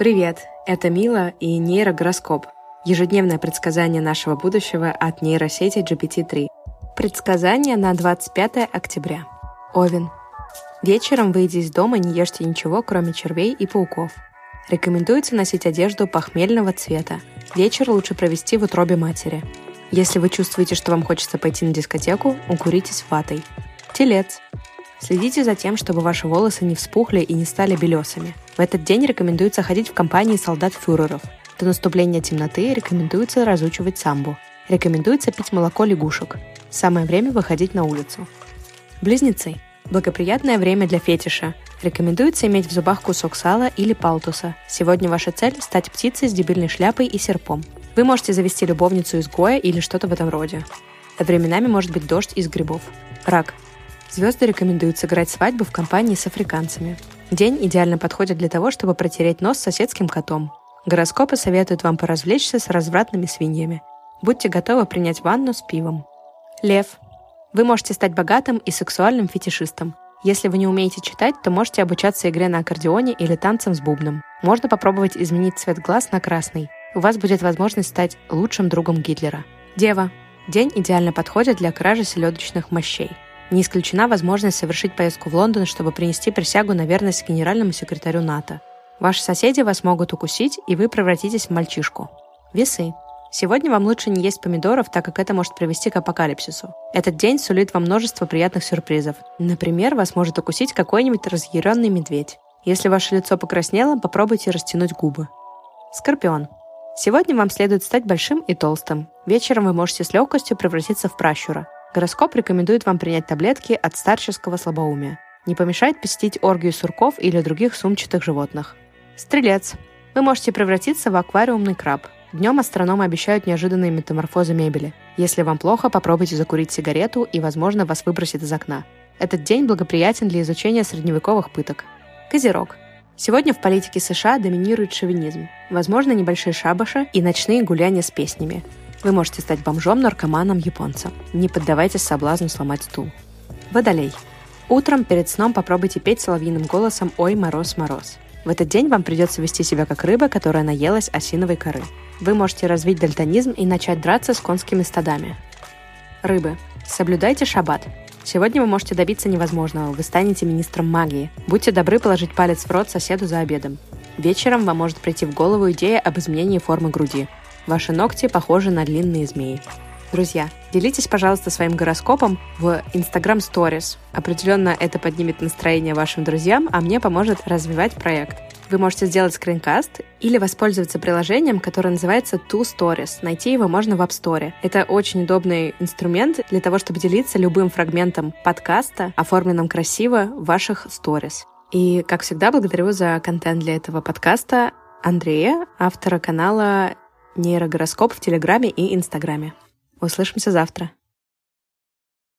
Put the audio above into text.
Привет, это Мила и нейрогороскоп. Ежедневное предсказание нашего будущего от нейросети GPT-3. Предсказание на 25 октября. Овен. Вечером, выйдя из дома, не ешьте ничего, кроме червей и пауков. Рекомендуется носить одежду похмельного цвета. Вечер лучше провести в утробе матери. Если вы чувствуете, что вам хочется пойти на дискотеку, укуритесь ватой. Телец. Следите за тем, чтобы ваши волосы не вспухли и не стали белесами. В этот день рекомендуется ходить в компании солдат-фюреров. До наступления темноты рекомендуется разучивать самбу. Рекомендуется пить молоко лягушек. Самое время выходить на улицу. Близнецы. Благоприятное время для фетиша. Рекомендуется иметь в зубах кусок сала или палтуса. Сегодня ваша цель – стать птицей с дебильной шляпой и серпом. Вы можете завести любовницу из Гоя или что-то в этом роде. Временами может быть дождь из грибов. Рак. Звезды рекомендуют сыграть свадьбу в компании с африканцами. День идеально подходит для того, чтобы протереть нос соседским котом. Гороскопы советуют вам поразвлечься с развратными свиньями. Будьте готовы принять ванну с пивом. Лев. Вы можете стать богатым и сексуальным фетишистом. Если вы не умеете читать, то можете обучаться игре на аккордеоне или танцам с бубном. Можно попробовать изменить цвет глаз на красный. У вас будет возможность стать лучшим другом Гитлера. Дева. День идеально подходит для кражи селедочных мощей. Не исключена возможность совершить поездку в Лондон, чтобы принести присягу на верность генеральному секретарю НАТО. Ваши соседи вас могут укусить, и вы превратитесь в мальчишку. Весы. Сегодня вам лучше не есть помидоров, так как это может привести к апокалипсису. Этот день сулит вам множество приятных сюрпризов. Например, вас может укусить какой-нибудь разъяренный медведь. Если ваше лицо покраснело, попробуйте растянуть губы. Скорпион. Сегодня вам следует стать большим и толстым. Вечером вы можете с легкостью превратиться в пращура. Гороскоп рекомендует вам принять таблетки от старческого слабоумия. Не помешает посетить оргию сурков или других сумчатых животных. Стрелец. Вы можете превратиться в аквариумный краб. Днем астрономы обещают неожиданные метаморфозы мебели. Если вам плохо, попробуйте закурить сигарету и, возможно, вас выбросит из окна. Этот день благоприятен для изучения средневековых пыток. Козерог. Сегодня в политике США доминирует шовинизм. Возможно, небольшие шабаши и ночные гуляния с песнями. Вы можете стать бомжом, наркоманом, японцем. Не поддавайтесь соблазну сломать стул. Водолей. Утром перед сном попробуйте петь соловьиным голосом «Ой, мороз, мороз». В этот день вам придется вести себя как рыба, которая наелась осиновой коры. Вы можете развить дальтонизм и начать драться с конскими стадами. Рыбы. Соблюдайте шаббат. Сегодня вы можете добиться невозможного. Вы станете министром магии. Будьте добры положить палец в рот соседу за обедом. Вечером вам может прийти в голову идея об изменении формы груди. Ваши ногти похожи на длинные змеи. Друзья, делитесь, пожалуйста, своим гороскопом в Instagram Stories. Определенно это поднимет настроение вашим друзьям, а мне поможет развивать проект. Вы можете сделать скринкаст или воспользоваться приложением, которое называется Two Stories. Найти его можно в App Store. Это очень удобный инструмент для того, чтобы делиться любым фрагментом подкаста, оформленным красиво в ваших stories. И, как всегда, благодарю за контент для этого подкаста Андрея, автора канала нейрогороскоп в Телеграме и Инстаграме. Услышимся завтра.